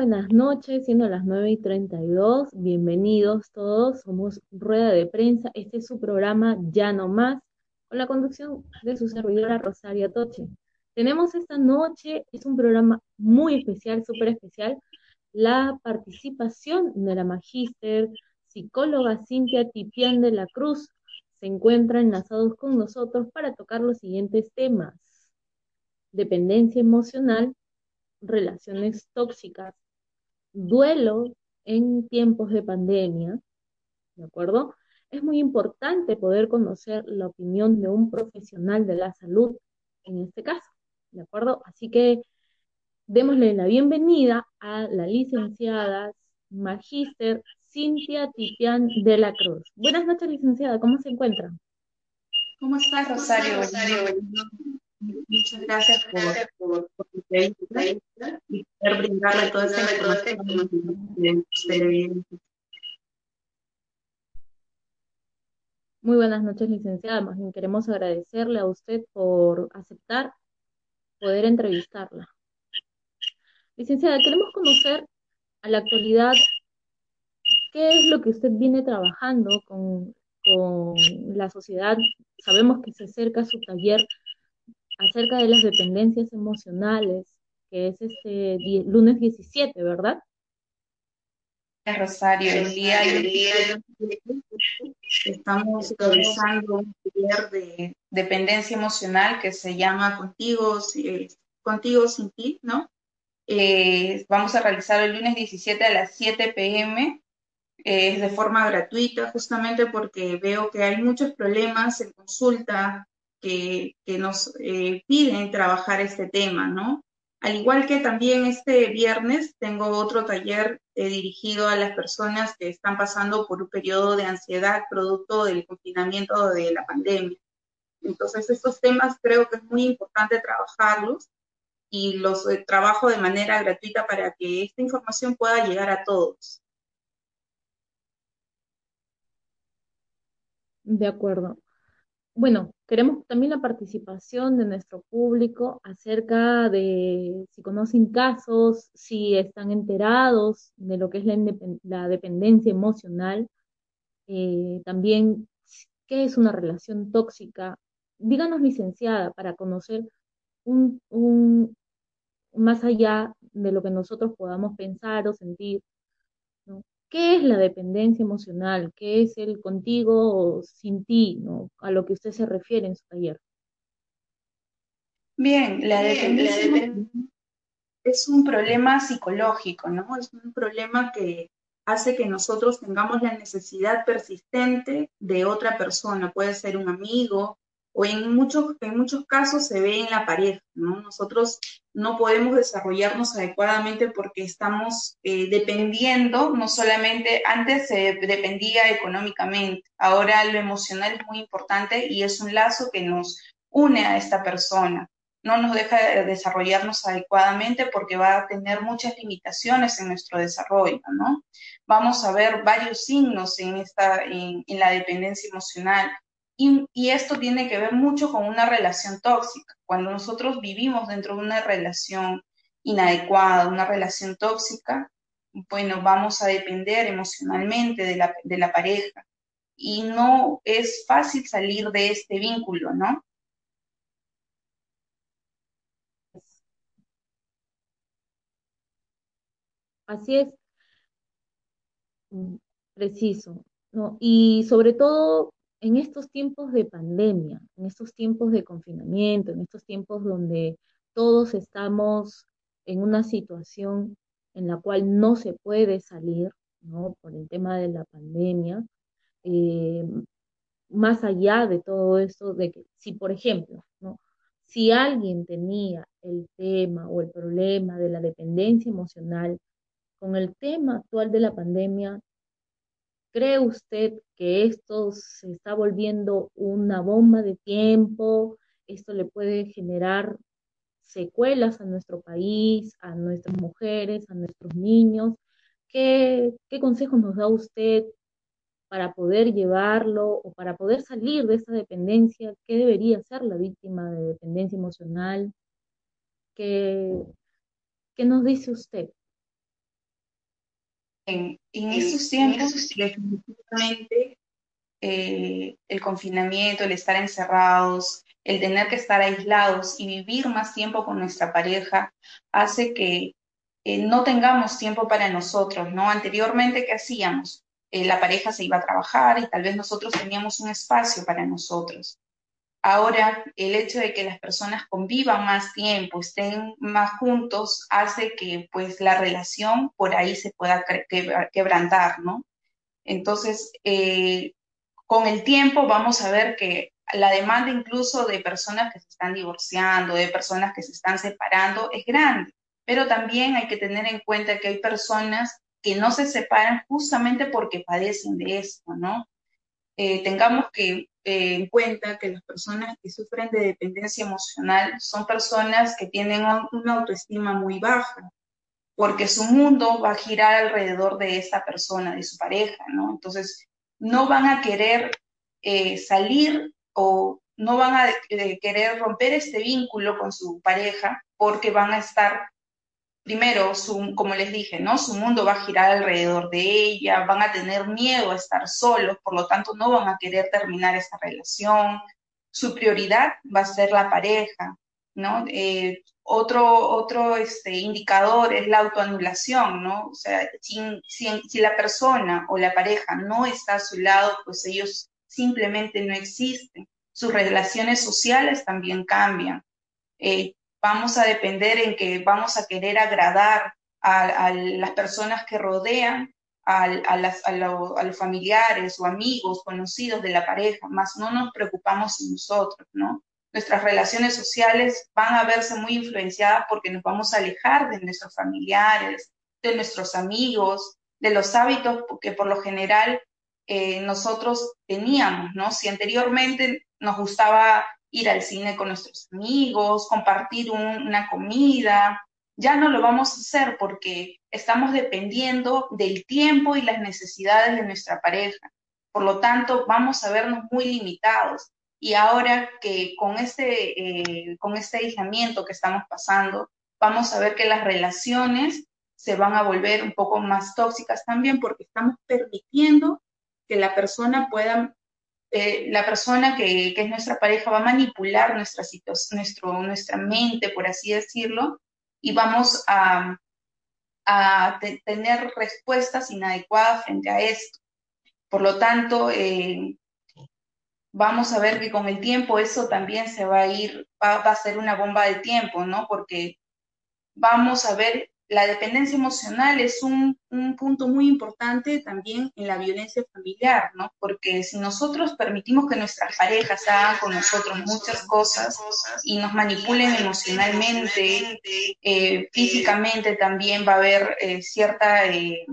buenas noches, siendo las 9 y 32. Bienvenidos todos. Somos Rueda de Prensa. Este es su programa Ya No Más, con la conducción de su servidora Rosaria Toche. Tenemos esta noche, es un programa muy especial, súper especial, la participación de la magíster psicóloga Cintia Tipián de la Cruz. Se encuentran enlazados con nosotros para tocar los siguientes temas. Dependencia emocional, relaciones tóxicas, duelo en tiempos de pandemia, ¿de acuerdo? Es muy importante poder conocer la opinión de un profesional de la salud en este caso, ¿de acuerdo? Así que démosle la bienvenida a la licenciada magíster Cintia Tipián de la Cruz. Buenas noches, licenciada, ¿cómo se encuentra? ¿Cómo estás, Rosario? Rosario? Muchas gracias por, por, por y poder brindarle toda esta información Muy buenas noches, licenciada. Más bien queremos agradecerle a usted por aceptar poder entrevistarla. Licenciada, queremos conocer a la actualidad qué es lo que usted viene trabajando con, con la sociedad. Sabemos que se acerca su taller acerca de las dependencias emocionales, que es este lunes 17, ¿verdad? Rosario, el día día estamos realizando un taller de dependencia emocional que se llama Contigo, eh, Contigo sin ti, ¿no? Eh, vamos a realizar el lunes 17 a las 7 pm. Es eh, de forma gratuita, justamente porque veo que hay muchos problemas en consulta que, nos eh, piden trabajar este tema, ¿no? Al igual que también este viernes tengo otro taller eh, dirigido a las personas que están pasando por un periodo de ansiedad producto del confinamiento de la pandemia. Entonces, estos temas creo que es muy importante trabajarlos y los eh, trabajo de manera gratuita para que esta información pueda llegar a todos. De acuerdo bueno, queremos también la participación de nuestro público acerca de si conocen casos, si están enterados de lo que es la, dependencia emocional, eh, también qué es una relación tóxica. Díganos, licenciada, para conocer un, más allá de lo que nosotros podamos pensar o sentir, ¿Qué es la dependencia emocional? ¿Qué es el contigo o sin ti? ¿no? A lo que usted se refiere en su taller. Bien, la dependencia es un problema psicológico, ¿no? Es un problema que hace que nosotros tengamos la necesidad persistente de otra persona. Puede ser un amigo, o en muchos, en muchos casos se ve en la pareja, ¿no? Nosotros no podemos desarrollarnos adecuadamente porque estamos eh, dependiendo, no solamente, antes se dependía económicamente, ahora lo emocional es muy importante y es un lazo que nos une a esta persona. No nos deja de desarrollarnos adecuadamente porque va a tener muchas limitaciones en nuestro desarrollo, ¿no? Vamos a ver varios signos en, esta, en la dependencia emocional y, esto tiene que ver mucho con una relación tóxica. Cuando nosotros vivimos dentro de una relación inadecuada, una relación tóxica, bueno, vamos a depender emocionalmente de la, de la pareja. Y no es fácil salir de este vínculo, ¿no? Así es. Mm, preciso. ¿no? Y sobre todo en estos tiempos de pandemia, en estos tiempos de confinamiento, en estos tiempos donde todos estamos en una situación en la cual no se puede salir, ¿no? Por el tema de la pandemia, eh, más allá de todo esto, de que si, por ejemplo, ¿no? Si alguien tenía el tema o el problema de la dependencia emocional, con el tema actual de la pandemia ¿Cree usted que esto se está volviendo una bomba de tiempo? ¿Esto le puede generar secuelas a nuestro país, a nuestras mujeres, a nuestros niños? ¿Qué, qué consejos nos da usted para poder llevarlo o para poder salir de esa dependencia? ¿Qué debería hacer la víctima de dependencia emocional? ¿Qué, qué nos dice usted? En, en esos tiempos, definitivamente, eh, el confinamiento, el estar encerrados, el tener que estar aislados y vivir más tiempo con nuestra pareja hace que eh, no tengamos tiempo para nosotros, ¿no? Anteriormente, ¿qué hacíamos? Eh, la pareja se iba a trabajar y tal vez nosotros teníamos un espacio para nosotros. Ahora, el hecho de que las personas convivan más tiempo, estén más juntos, hace que pues la relación por ahí se pueda quebrantar, ¿no? Entonces, eh, con el tiempo vamos a ver que la demanda incluso de personas que se están divorciando, de personas que se están separando, es grande. Pero también hay que tener en cuenta que hay personas que no se separan justamente porque padecen de esto, ¿no? Eh, tengamos que eh, en cuenta que las personas que sufren de dependencia emocional son personas que tienen una autoestima muy baja, porque su mundo va a girar alrededor de esta persona, de su pareja, ¿no? Entonces, no van a querer eh, salir o no van a querer romper este vínculo con su pareja porque van a estar primero, como les dije, ¿no? Su mundo va a girar alrededor de ella, van a tener miedo a estar solos, por lo tanto no van a querer terminar esta relación. Su prioridad va a ser la pareja, ¿no? Eh, otro otro este, indicador es la autoanulación, ¿no? O sea, si, si, la persona o la pareja no está a su lado, pues ellos simplemente no existen. Sus relaciones sociales también cambian. Eh, vamos a depender en que vamos a querer agradar a, las personas que rodean, a, los familiares o amigos, conocidos de la pareja, más no nos preocupamos en nosotros, ¿no? Nuestras relaciones sociales van a verse muy influenciadas porque nos vamos a alejar de nuestros familiares, de nuestros amigos, de los hábitos que por lo general eh, nosotros teníamos, ¿no? Si anteriormente nos gustaba ir al cine con nuestros amigos, compartir una comida. Ya no lo vamos a hacer porque estamos dependiendo del tiempo y las necesidades de nuestra pareja. Por lo tanto, vamos a vernos muy limitados. Y ahora que con este, eh, con este aislamiento que estamos pasando, vamos a ver que las relaciones se van a volver un poco más tóxicas también porque estamos permitiendo que la persona pueda eh, la persona que, es nuestra pareja va a manipular nuestra, nuestro, nuestra mente, por así decirlo, y vamos a, tener respuestas inadecuadas frente a esto. Por lo tanto, eh, vamos a ver que con el tiempo eso también se va a ir, va, a ser una bomba de tiempo, ¿no? Porque vamos a ver la dependencia emocional es un, punto muy importante también en la violencia familiar, ¿no? Porque si nosotros permitimos que nuestras parejas hagan con nosotros muchas cosas y nos manipulen emocionalmente, eh, físicamente también va a haber eh, cierta eh,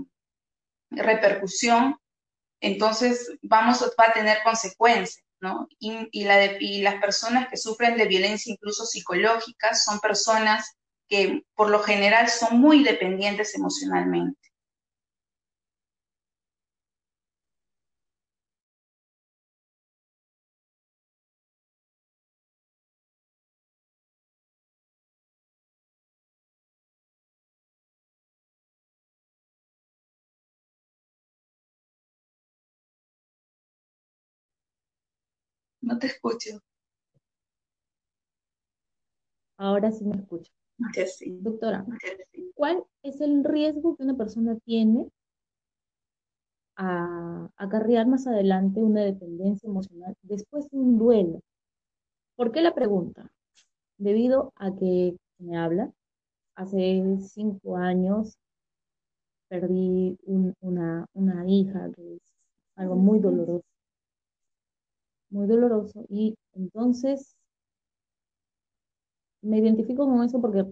repercusión, entonces vamos a tener consecuencias. ¿no? Y las personas que sufren de violencia incluso psicológica son personas que por lo general son muy dependientes emocionalmente. No te escucho. Ahora sí me escucho. Doctora, ¿cuál es el riesgo que una persona tiene a acarrear más adelante una dependencia emocional después de un duelo? ¿Por qué la pregunta? Debido a que me habla, hace cinco años perdí una, una hija, que es algo muy doloroso, muy doloroso, y entonces me identifico con eso porque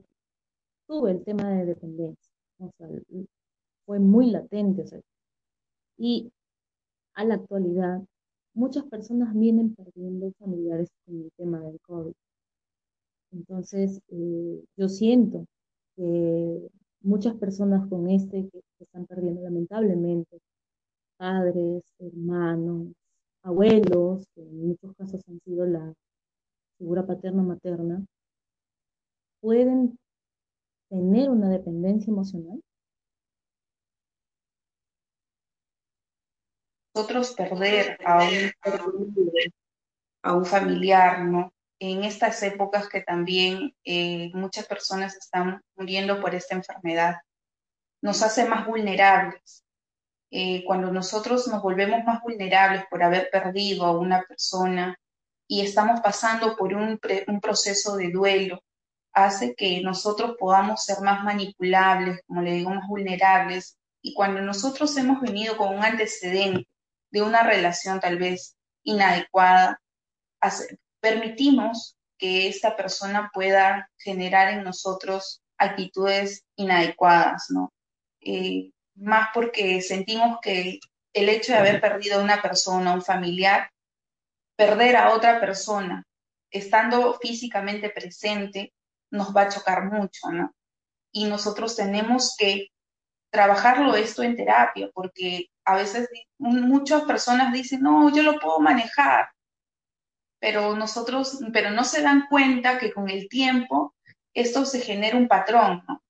tuve el tema de dependencia, o sea, fue muy latente, o sea, y a la actualidad muchas personas vienen perdiendo familiares con el tema del COVID. Entonces, eh, yo siento que muchas personas con este que, que están perdiendo lamentablemente, padres, hermanos, abuelos, que en muchos casos han sido la figura paterna materna, pueden tener una dependencia emocional? nosotros perder a un, a un familiar, ¿no? En estas épocas que también eh, muchas personas están muriendo por esta enfermedad, nos hace más vulnerables. Eh, cuando nosotros nos volvemos más vulnerables por haber perdido a una persona y estamos pasando por un, un proceso de duelo, hace que nosotros podamos ser más manipulables, como le digo, más vulnerables. Y cuando nosotros hemos venido con un antecedente de una relación tal vez inadecuada, permitimos que esta persona pueda generar en nosotros actitudes inadecuadas, ¿no? Eh, más porque sentimos que el hecho de haber perdido a una persona, un familiar, perder a otra persona, estando físicamente presente, nos va a chocar mucho, ¿no? Y nosotros tenemos que trabajarlo esto en terapia, porque a veces muchas personas dicen, no, yo lo puedo manejar, pero nosotros, pero no se dan cuenta que con el tiempo esto se genera un patrón, ¿no?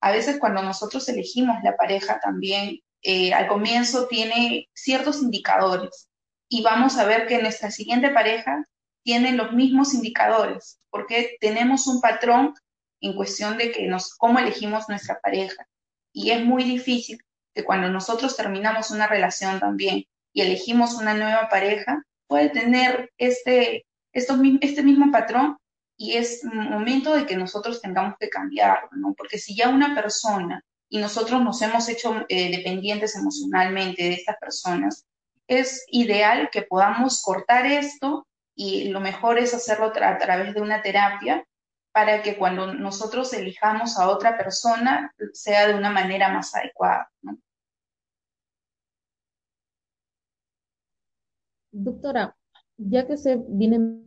A veces cuando nosotros elegimos la pareja también, eh, al comienzo tiene ciertos indicadores y vamos a ver que nuestra siguiente pareja tiene los mismos indicadores, porque tenemos un patrón en cuestión de que nos, cómo elegimos nuestra pareja. Y es muy difícil que cuando nosotros terminamos una relación también y elegimos una nueva pareja, puede tener este, este mismo patrón y es momento de que nosotros tengamos que cambiarlo, ¿no? Porque si ya una persona y nosotros nos hemos hecho eh, dependientes emocionalmente de estas personas, es ideal que podamos cortar esto y lo mejor es hacerlo a través de una terapia para que cuando nosotros elijamos a otra persona sea de una manera más adecuada. Doctora, ya que se viene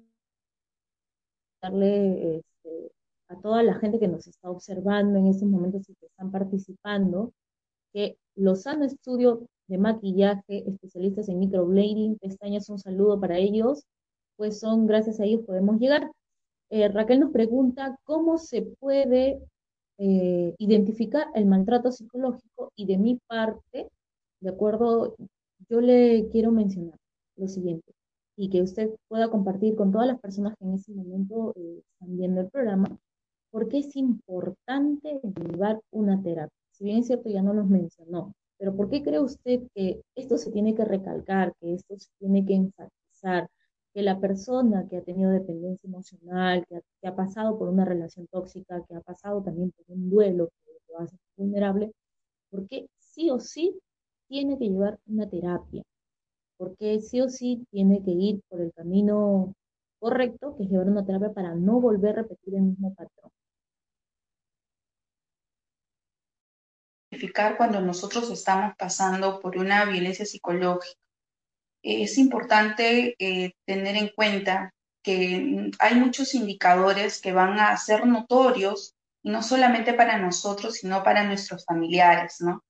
darle este, a toda la gente que nos está observando en estos momentos y que están participando, que Lozano Estudio de Maquillaje, especialistas en microblading, pestañas, un saludo para ellos, pues son, gracias a ellos podemos llegar. Eh, Raquel nos pregunta cómo se puede eh, identificar el maltrato psicológico y de mi parte, de acuerdo, yo le quiero mencionar lo siguiente y que usted pueda compartir con todas las personas que en ese momento eh, están viendo el programa, porque es importante llevar una terapia. Si bien es cierto, ya no nos mencionó, pero ¿por qué cree usted que esto se tiene que recalcar, que esto se tiene que enfatizar? Que la persona que ha tenido dependencia emocional, que ha, pasado por una relación tóxica, que ha pasado también por un duelo que lo hace vulnerable, porque sí o sí tiene que llevar una terapia, porque sí o sí tiene que ir por el camino correcto, que es llevar una terapia para no volver a repetir el mismo patrón. Cuando nosotros estamos pasando por una violencia psicológica es importante eh, tener en cuenta que hay muchos indicadores que van a ser notorios, no solamente para nosotros, sino para nuestros familiares, ¿no?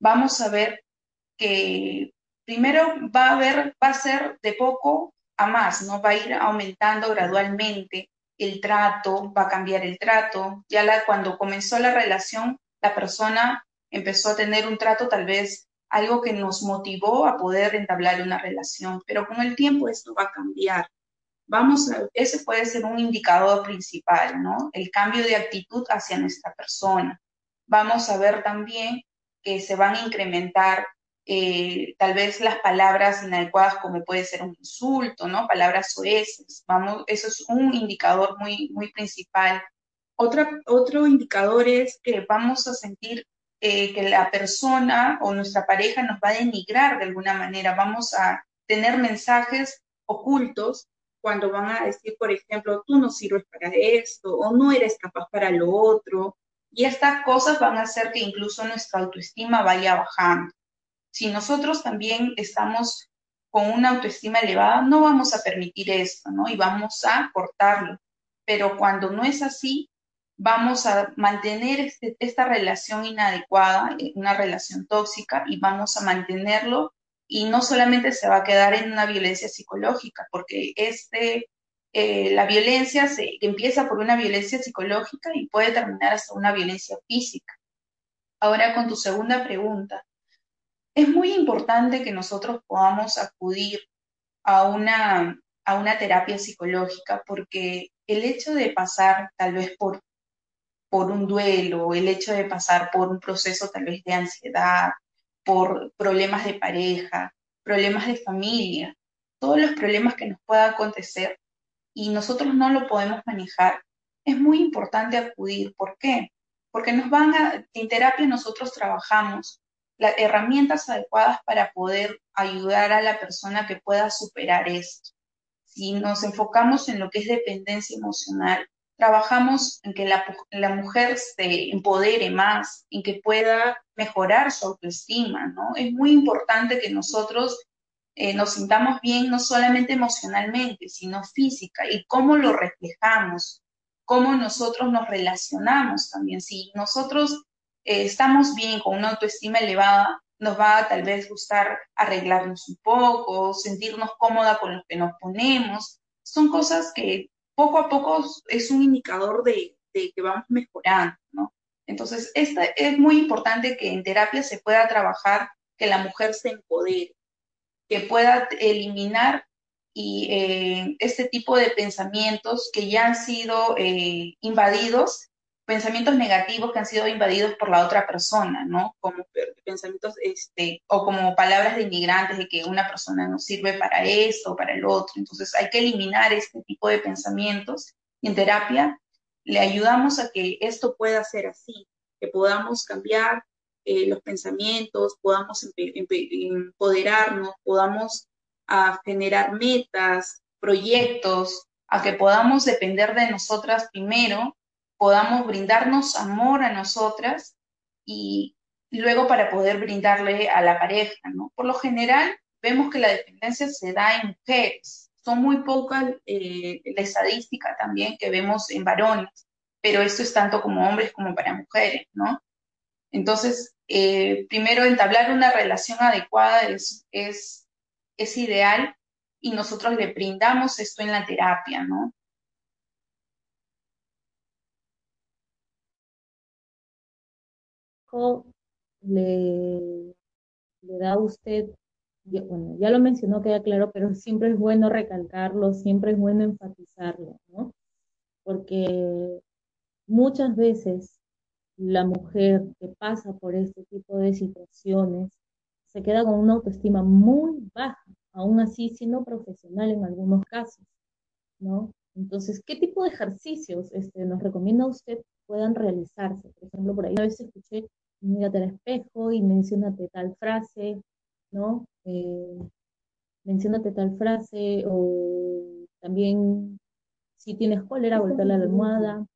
Vamos a ver que primero va a haber, va a ser de poco a más, ¿no? Va a ir aumentando gradualmente el trato, va a cambiar el trato. Ya la, cuando comenzó la relación, la persona empezó a tener un trato tal vez algo que nos motivó a poder entablar una relación, pero con el tiempo esto va a cambiar. Vamos a, ese puede ser un indicador principal, ¿no? El cambio de actitud hacia nuestra persona. Vamos a ver también que se van a incrementar eh, tal vez las palabras inadecuadas como puede ser un insulto, ¿no? Palabras soeces. Vamos, eso es un indicador muy, muy principal. Otra, otro indicador es que vamos a sentir eh, que la persona o nuestra pareja nos va a denigrar de alguna manera, vamos a tener mensajes ocultos cuando van a decir, por ejemplo, tú no sirves para esto o no eres capaz para lo otro. Y estas cosas van a hacer que incluso nuestra autoestima vaya bajando. Si nosotros también estamos con una autoestima elevada, no vamos a permitir esto, ¿no? Y vamos a cortarlo. Pero cuando no es así, vamos a mantener este, esta relación inadecuada, eh, una relación tóxica, y vamos a mantenerlo, y no solamente se va a quedar en una violencia psicológica, porque este, eh, la violencia se, empieza por una violencia psicológica y puede terminar hasta una violencia física. Ahora con tu segunda pregunta, es muy importante que nosotros podamos acudir a una, a una terapia psicológica porque el hecho de pasar tal vez por, por un duelo, el hecho de pasar por un proceso tal vez de ansiedad, por problemas de pareja, problemas de familia, todos los problemas que nos puedan acontecer y nosotros no lo podemos manejar, es muy importante acudir. ¿Por qué? Porque nos van a, en terapia nosotros trabajamos las herramientas adecuadas para poder ayudar a la persona que pueda superar esto. Si nos enfocamos en lo que es dependencia emocional, trabajamos en que la, la, mujer se empodere más, en que pueda mejorar su autoestima, ¿no? Es muy importante que nosotros eh, nos sintamos bien no solamente emocionalmente, sino física, y cómo lo reflejamos, cómo nosotros nos relacionamos también. Si nosotros eh, estamos bien con una autoestima elevada, nos va a tal vez gustar arreglarnos un poco, sentirnos cómoda con lo que nos ponemos. Son cosas que poco a poco es un indicador de, que vamos mejorando, ¿no? Entonces, esta, es muy importante que en terapia se pueda trabajar que la mujer se empodere, que pueda eliminar y, eh, este tipo de pensamientos que ya han sido eh, invadidos pensamientos negativos que han sido invadidos por la otra persona, ¿no? Como pensamientos, este, o como palabras de inmigrantes de que una persona no sirve para esto o para el otro. Entonces hay que eliminar este tipo de pensamientos y en terapia le ayudamos a que esto pueda ser así, que podamos cambiar eh, los pensamientos, podamos empoderarnos, podamos a generar metas, proyectos, a que podamos depender de nosotras primero podamos brindarnos amor a nosotras y luego para poder brindarle a la pareja, ¿no? Por lo general, vemos que la dependencia se da en mujeres. Son muy pocas eh, la estadística también que vemos en varones, pero esto es tanto como hombres como para mujeres, ¿no? Entonces, eh, primero entablar una relación adecuada es, es, es ideal y nosotros le brindamos esto en la terapia, ¿no? Le, le da a usted, bueno, ya lo mencionó, queda claro, pero siempre es bueno recalcarlo, siempre es bueno enfatizarlo, ¿no? Porque muchas veces la mujer que pasa por este tipo de situaciones se queda con una autoestima muy baja, aún así siendo profesional en algunos casos, ¿no? Entonces, ¿qué tipo de ejercicios este, nos recomienda usted puedan realizarse? Por ejemplo, por ahí a veces escuché mírate al espejo y mencionate tal frase, ¿no? Eh, mencionate tal frase o también si tienes cólera, voltear la almohada.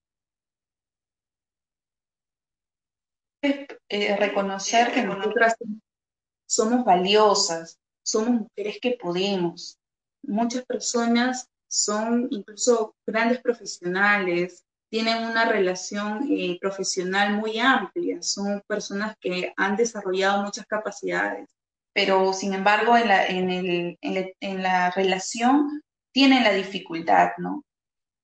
Eh, reconocer que nosotras somos valiosas, somos mujeres que podemos. Muchas personas son incluso grandes profesionales, tienen una relación eh, profesional muy amplia, son personas que han desarrollado muchas capacidades, pero sin embargo en la, en, el, en, la relación tienen la dificultad, ¿no?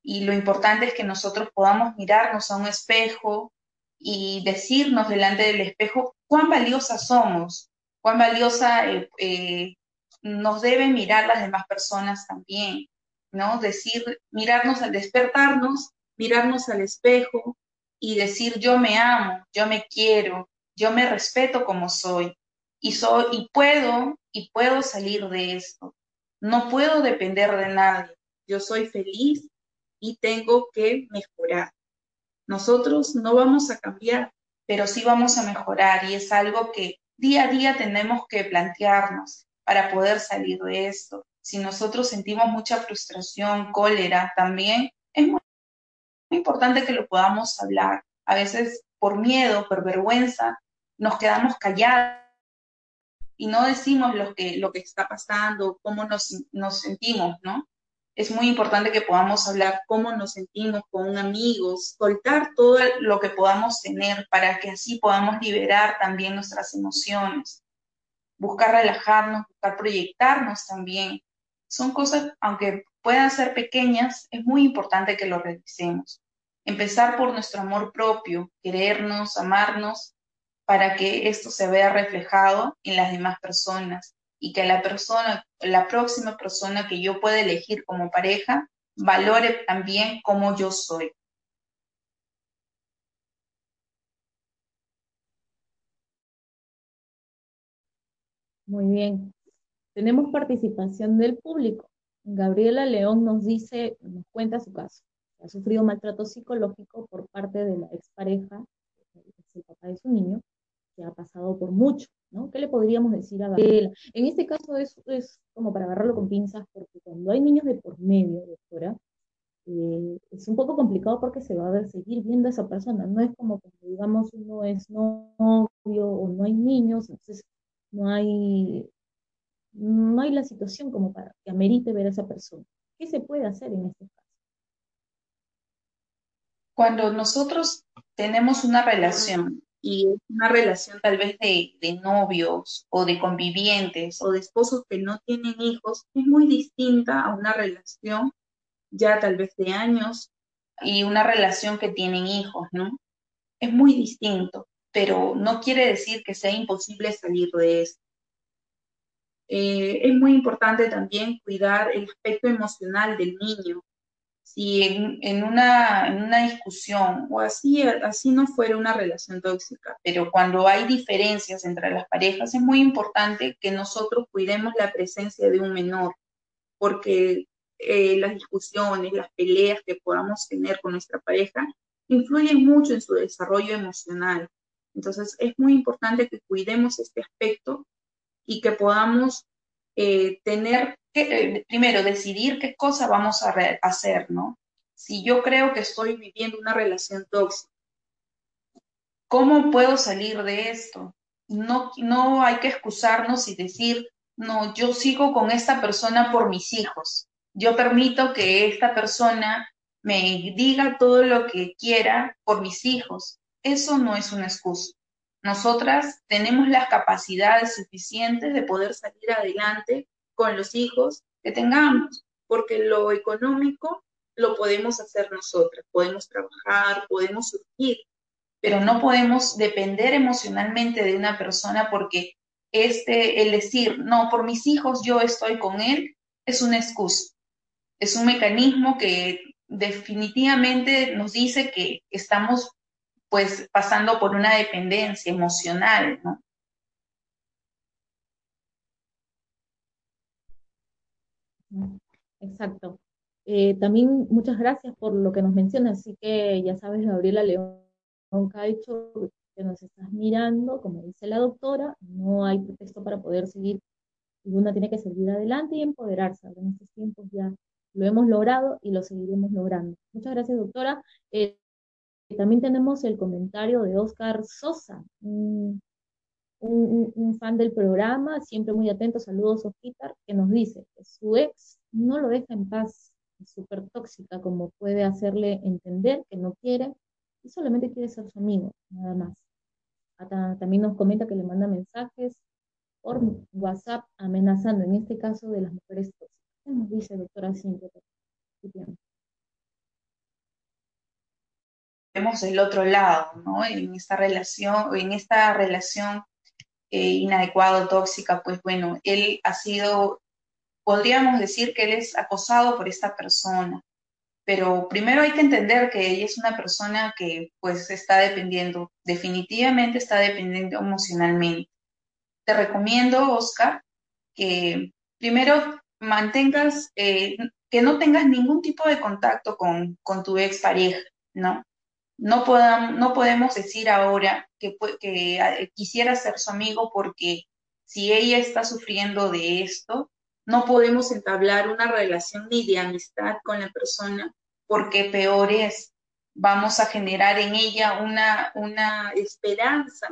Y lo importante es que nosotros podamos mirarnos a un espejo y decirnos delante del espejo cuán valiosas somos, cuán valiosa eh, eh, nos deben mirar las demás personas también, ¿no? Decir, mirarnos al despertarnos mirarnos al espejo y decir yo me amo, yo me quiero, yo me respeto como soy y soy y puedo y puedo salir de esto. No puedo depender de nadie. Yo soy feliz y tengo que mejorar. Nosotros no vamos a cambiar, pero sí vamos a mejorar y es algo que día a día tenemos que plantearnos para poder salir de esto. Si nosotros sentimos mucha frustración, cólera, también es muy importante que lo podamos hablar. A veces por miedo, por vergüenza, nos quedamos callados y no decimos lo que, lo que está pasando, cómo nos, nos sentimos, ¿no? Es muy importante que podamos hablar cómo nos sentimos con un amigo, soltar todo lo que podamos tener para que así podamos liberar también nuestras emociones, buscar relajarnos, buscar proyectarnos también. Son cosas, aunque puedan ser pequeñas, es muy importante que lo revisemos empezar por nuestro amor propio, querernos, amarnos para que esto se vea reflejado en las demás personas y que la persona, la próxima persona que yo pueda elegir como pareja, valore también como yo soy. Muy bien. Tenemos participación del público. Gabriela León nos dice, nos cuenta su caso. Ha sufrido maltrato psicológico por parte de la expareja, el papá de su niño, que ha pasado por mucho, ¿no? ¿Qué le podríamos decir a Gabriela? En este caso es, es como para agarrarlo con pinzas, porque cuando hay niños de por medio, doctora, eh, es un poco complicado porque se va a seguir viendo a esa persona. No es como cuando, digamos, uno es novio o no hay niños, entonces no hay, no hay la situación como para que amerite ver a esa persona. ¿Qué se puede hacer en este caso? Cuando nosotros tenemos una relación y es una relación tal vez de, novios o de convivientes o de esposos que no tienen hijos, es muy distinta a una relación ya tal vez de años y una relación que tienen hijos, ¿no? Es muy distinto, pero no quiere decir que sea imposible salir de esto. Eh, es muy importante también cuidar el aspecto emocional del niño, si en, una, en una discusión o así, así no fuera una relación tóxica, pero cuando hay diferencias entre las parejas es muy importante que nosotros cuidemos la presencia de un menor, porque eh, las discusiones, las peleas que podamos tener con nuestra pareja influyen mucho en su desarrollo emocional. Entonces es muy importante que cuidemos este aspecto y que podamos eh, tener eh, primero, decidir qué cosa vamos a hacer, ¿no? Si yo creo que estoy viviendo una relación tóxica, ¿cómo puedo salir de esto? No, no hay que excusarnos y decir, no, yo sigo con esta persona por mis hijos. Yo permito que esta persona me diga todo lo que quiera por mis hijos. Eso no es una excusa. Nosotras tenemos las capacidades suficientes de poder salir adelante con los hijos que tengamos, porque lo económico lo podemos hacer nosotras, podemos trabajar, podemos surgir, pero no podemos depender emocionalmente de una persona porque este, el decir, no, por mis hijos yo estoy con él, es una excusa, es un mecanismo que definitivamente nos dice que estamos pues pasando por una dependencia emocional, ¿no? Exacto. Eh, también muchas gracias por lo que nos menciona, así que ya sabes, Gabriela León Caicho, que nos estás mirando, como dice la doctora, no hay pretexto para poder seguir, y una tiene que seguir adelante y empoderarse. En estos tiempos ya lo hemos logrado y lo seguiremos logrando. Muchas gracias, doctora. Eh, también tenemos el comentario de Oscar Sosa, un, fan del programa, siempre muy atento, saludos Osquitar, que nos dice que su ex no lo deja en paz, es súper tóxica, como puede hacerle entender que no quiere y solamente quiere ser su amigo, nada más. también nos comenta que le manda mensajes por WhatsApp amenazando, en este caso de las mujeres tóxicas. ¿Qué nos dice, doctora Cintia? Vemos el otro lado, ¿no? En esta relación, en esta relación eh, inadecuada, tóxica, pues bueno, él ha sido podríamos decir que él es acosado por esta persona. Pero primero hay que entender que ella es una persona que pues está dependiendo, definitivamente está dependiendo emocionalmente. Te recomiendo, Oscar, que primero mantengas, eh, que no tengas ningún tipo de contacto con, con tu expareja, ¿no? No, no podemos decir ahora que, que eh, quisiera ser su amigo porque si ella está sufriendo de esto, no podemos entablar una relación ni de amistad con la persona porque peor es, vamos a generar en ella una, una esperanza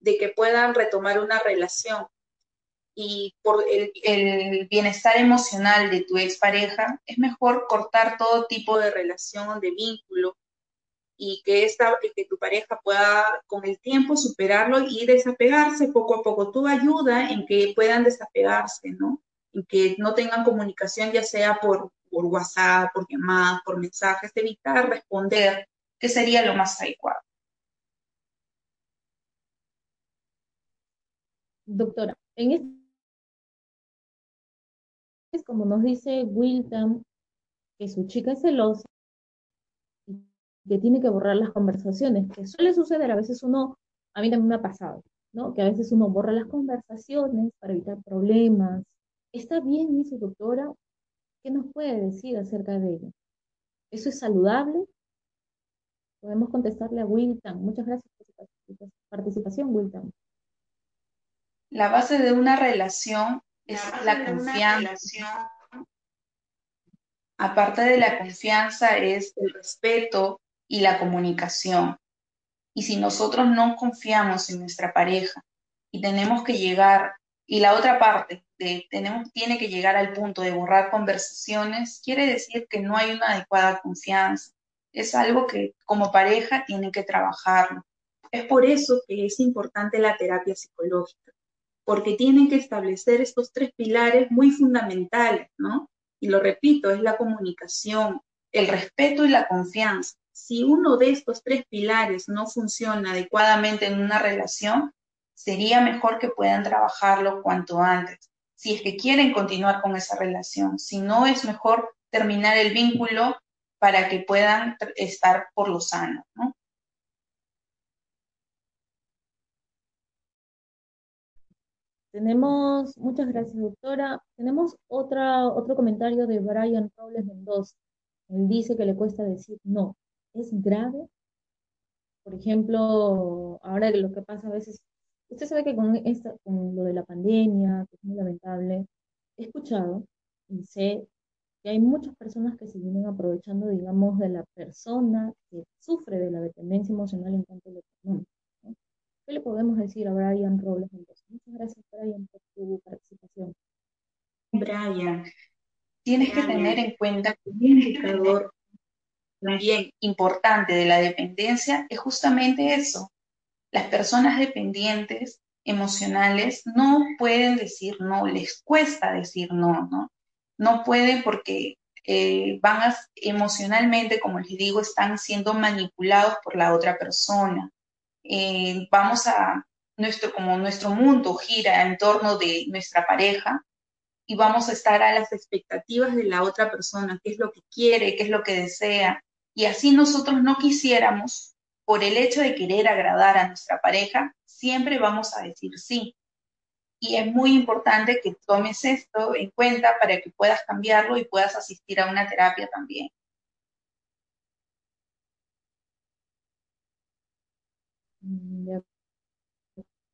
de que puedan retomar una relación. Y por el, el bienestar emocional de tu expareja, es mejor cortar todo tipo de relación, de vínculo, y que, esta, que tu pareja pueda con el tiempo superarlo y desapegarse poco a poco. Tú ayuda en que puedan desapegarse, ¿no? y que no tengan comunicación, ya sea por, por WhatsApp, por llamadas, por mensajes, evitar responder, que sería lo más adecuado. Doctora, en este es como nos dice Wilton, que su chica es celosa y que tiene que borrar las conversaciones, que suele suceder, a veces uno, a mí también me ha pasado, ¿no? Que a veces uno borra las conversaciones para evitar problemas. ¿Está bien eso, doctora? ¿Qué nos puede decir acerca de ello? ¿Eso es saludable? Podemos contestarle a Wilton. Muchas gracias por su participación, Wilton. La base de una relación es la, confianza. Aparte de la confianza es el respeto y la comunicación. Y si nosotros no confiamos en nuestra pareja y tenemos que llegar, y la otra parte de tenemos, tiene que llegar al punto de borrar conversaciones, quiere decir que no hay una adecuada confianza es algo que como pareja tienen que trabajarlo. Es por eso que es importante la terapia psicológica, porque tienen que establecer estos tres pilares muy fundamentales, ¿no? Y lo repito, es la comunicación, el respeto y la confianza. Si uno de estos tres pilares no funciona adecuadamente en una relación, sería mejor que puedan trabajarlo cuanto antes, si es que quieren continuar con esa relación. Si no, es mejor terminar el vínculo para que puedan estar por lo sano, ¿no? Tenemos, muchas gracias doctora. Tenemos otra, otro comentario de Brian Robles Mendoza. Él dice que le cuesta decir no. ¿Es grave? Por ejemplo, ahora lo que pasa a veces, usted sabe que con, esta, con lo de la pandemia, que es muy lamentable, he escuchado y sé que hay muchas personas que se vienen aprovechando, digamos, de la persona que sufre de la dependencia emocional en tanto lo económico. ¿Qué le podemos decir a Brian Robles? Muchas gracias, Brian, por tu participación. Brian, tienes que tener en cuenta que un indicador también importante de la dependencia es justamente eso. Las personas dependientes emocionales no pueden decir no, les cuesta decir no, ¿no? no pueden porque eh, van emocionalmente, como les digo, están siendo manipulados por la otra persona. Eh, vamos a, nuestro, como nuestro mundo gira en torno de nuestra pareja y vamos a estar a las expectativas de la otra persona, qué es lo que quiere, qué es lo que desea. Y así nosotros no quisiéramos, por el hecho de querer agradar a nuestra pareja, siempre vamos a decir sí y es muy importante que tomes esto en cuenta para que puedas cambiarlo y puedas asistir a una terapia también. Mm,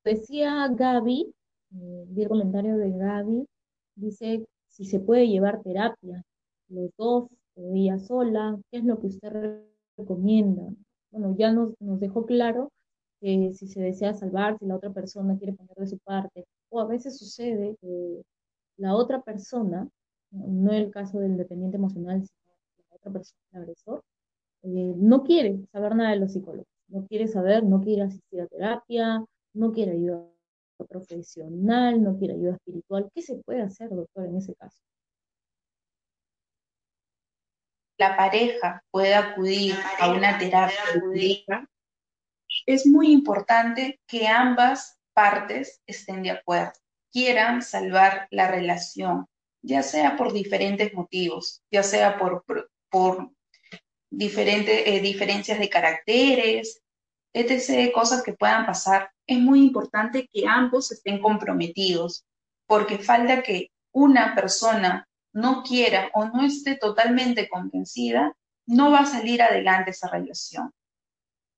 Decía Gaby, eh, vi el comentario de Gaby, dice si se puede llevar terapia, los dos ella sola, ¿qué es lo que usted recomienda? Bueno, ya nos, nos dejó claro que si se desea salvar, si la otra persona quiere poner de su parte, o a veces sucede que la otra persona, no el caso del dependiente emocional, sino la otra persona, el agresor, eh, no quiere saber nada de los psicólogos, no quiere saber, no quiere asistir a terapia, no quiere ayuda profesional, no quiere ayuda espiritual. ¿Qué se puede hacer, doctor, en ese caso? La pareja puede acudir a una terapia es muy importante que ambas partes estén de acuerdo, quieran salvar la relación, ya sea por diferentes motivos, ya sea por, por, diferentes eh, diferencias de caracteres, etc., cosas que puedan pasar. Es muy importante que ambos estén comprometidos, porque falta que una persona no quiera o no esté totalmente convencida, no va a salir adelante esa relación.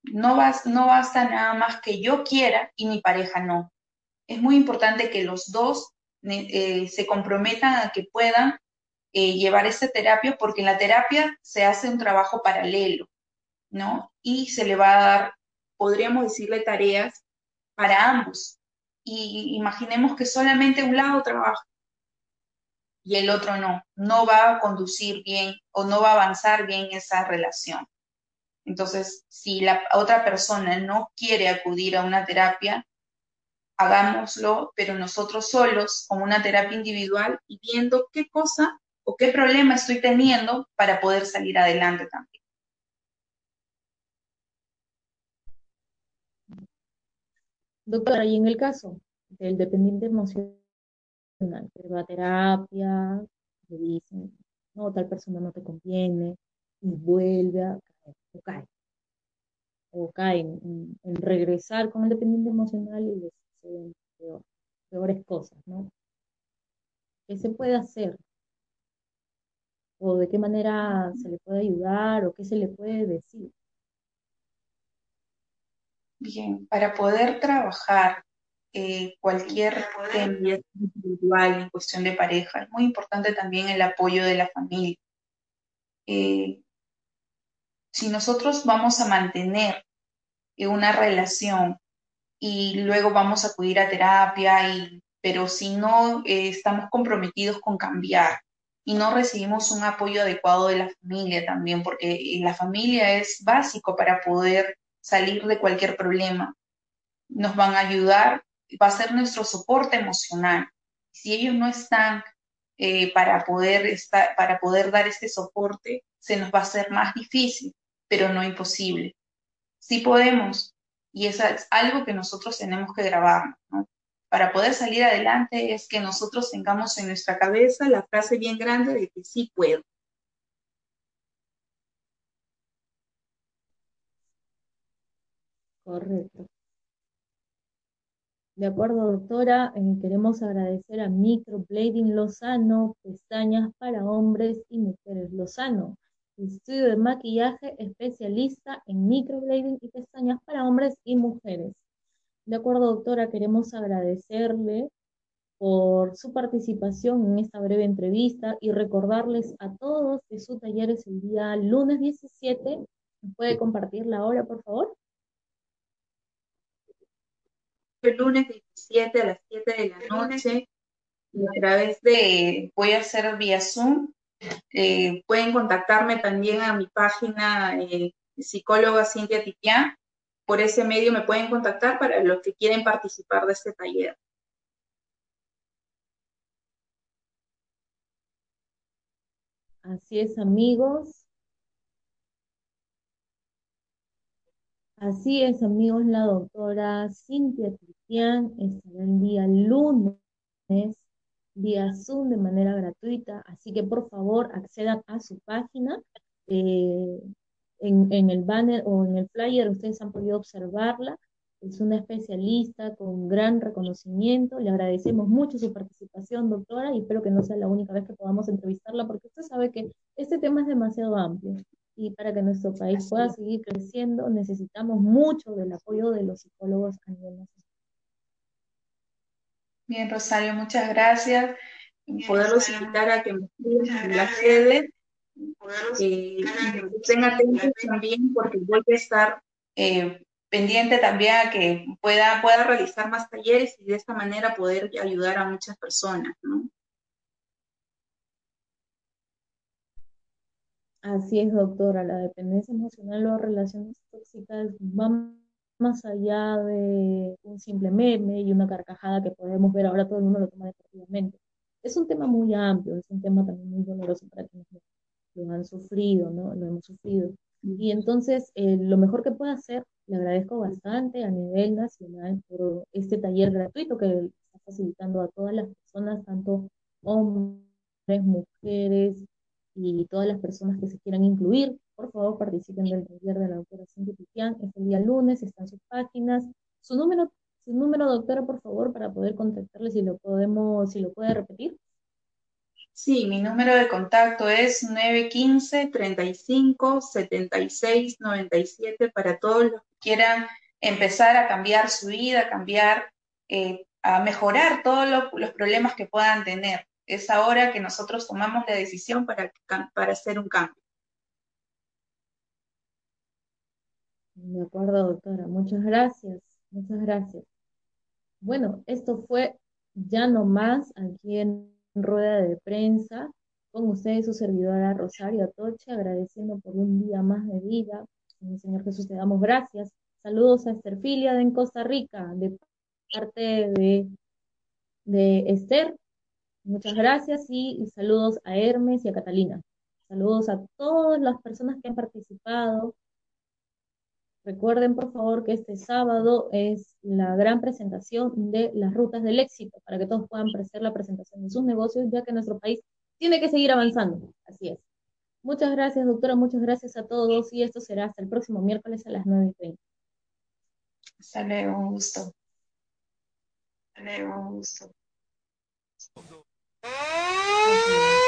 No, no basta nada más que yo quiera y mi pareja no. Es muy importante que los dos eh, se comprometan a que puedan eh, llevar esta terapia, porque en la terapia se hace un trabajo paralelo, ¿no? Y se le va a dar, podríamos decirle, tareas para ambos. Y imaginemos que solamente un lado trabaja y el otro no, no va a conducir bien o no va a avanzar bien esa relación. Entonces, si la otra persona no quiere acudir a una terapia, hagámoslo, pero nosotros solos, con una terapia individual y viendo qué cosa o qué problema estoy teniendo para poder salir adelante también. Doctora, y en el caso del dependiente emocional, que va a terapia, le dicen, no, tal persona no te conviene, y vuelve a caer, o cae, o cae en, regresar con el dependiente emocional y le suceden peores cosas, ¿no? ¿Qué se puede hacer? ¿O de qué manera se le puede ayudar? ¿O qué se le puede decir? Bien, para poder trabajar eh, cualquier tema individual en cuestión de pareja, es muy importante también el apoyo de la familia. Eh, si nosotros vamos a mantener una relación y luego vamos a acudir a terapia, y, pero si no eh, estamos comprometidos con cambiar y no recibimos un apoyo adecuado de la familia también, porque la familia es básico para poder salir de cualquier problema. Nos van a ayudar, va a ser nuestro soporte emocional. Si ellos no están eh, para, poder estar, para poder dar este soporte, se nos va a hacer más difícil, pero no imposible. Sí podemos, y es algo que nosotros tenemos que grabar, ¿no? Para poder salir adelante es que nosotros tengamos en nuestra cabeza la frase bien grande de que sí puedo. Correcto. De acuerdo, doctora, eh, queremos agradecer a Microblading Lozano, pestañas para hombres y mujeres Lozano, estudio de maquillaje especialista en microblading y pestañas para hombres y mujeres. De acuerdo, doctora, queremos agradecerle por su participación en esta breve entrevista y recordarles a todos que su taller es el día lunes 17. puede compartir la hora, por favor? El lunes 17 a las 7 de la noche, a través de, voy a hacer vía Zoom, eh, pueden contactarme también a mi página eh, psicóloga Cintia Tipián. Por ese medio me pueden contactar para los que quieren participar de este taller. Así es, amigos. Así es, amigos, la doctora Cintia Tipián estará el día lunes vía Zoom de manera gratuita, así que por favor accedan a su página. Eh, en, en, el banner o en el flyer ustedes han podido observarla. Es una especialista con gran reconocimiento. Le agradecemos mucho su participación, doctora, y espero que no sea la única vez que podamos entrevistarla, porque usted sabe que este tema es demasiado amplio. Y para que nuestro país pueda seguir creciendo, necesitamos mucho del apoyo de los psicólogos a nivel nacional. Bien, Rosario, muchas gracias. Poderlos invitar a que me sigan en la sede. Eh, estén atentos también porque voy a estar eh, pendiente también a que pueda, pueda realizar más talleres y de esta manera poder ayudar a muchas personas, ¿no? Así es, doctora, la dependencia emocional o relaciones tóxicas van más allá de un simple meme y una carcajada que podemos ver ahora todo el mundo lo toma deportivamente. Es un tema muy amplio, es un tema también muy doloroso para quienes lo, han sufrido, ¿no? Lo hemos sufrido. Y entonces, eh, lo mejor que puede hacer, le agradezco bastante a nivel nacional por este taller gratuito que está facilitando a todas las personas, tanto hombres, mujeres y todas las personas que se quieran incluir por favor participen del taller de la doctora Cindy. Es el día lunes, están sus páginas. Su número, su número, doctora, por favor, para poder contactarle si lo podemos, si lo puede repetir. Sí, mi número de contacto es 915-35-76-97 para todos los que quieran empezar a cambiar su vida, a cambiar, eh, a mejorar todos los problemas que puedan tener. Es ahora que nosotros tomamos la decisión para, para hacer un cambio. De acuerdo, doctora. Muchas gracias. Muchas gracias. Bueno, esto fue ya no más aquí en rueda de prensa con ustedes su servidora Rosario Atoche, agradeciendo por un día más de vida. Señor Jesús, te damos gracias. Saludos a Esterfilia de en Costa Rica, de parte de, de Esther. Muchas gracias y saludos a Hermes y a Catalina. Saludos a todas las personas que han participado Recuerden, por favor, que este sábado es la gran presentación de las rutas del éxito, para que todos puedan hacer la presentación de sus negocios, ya que nuestro país tiene que seguir avanzando. Así es. Muchas gracias, doctora. Muchas gracias a todos. Y esto será hasta el próximo miércoles a las 9.30. Hasta luego, un gusto. Hasta luego, un gusto. Uhum.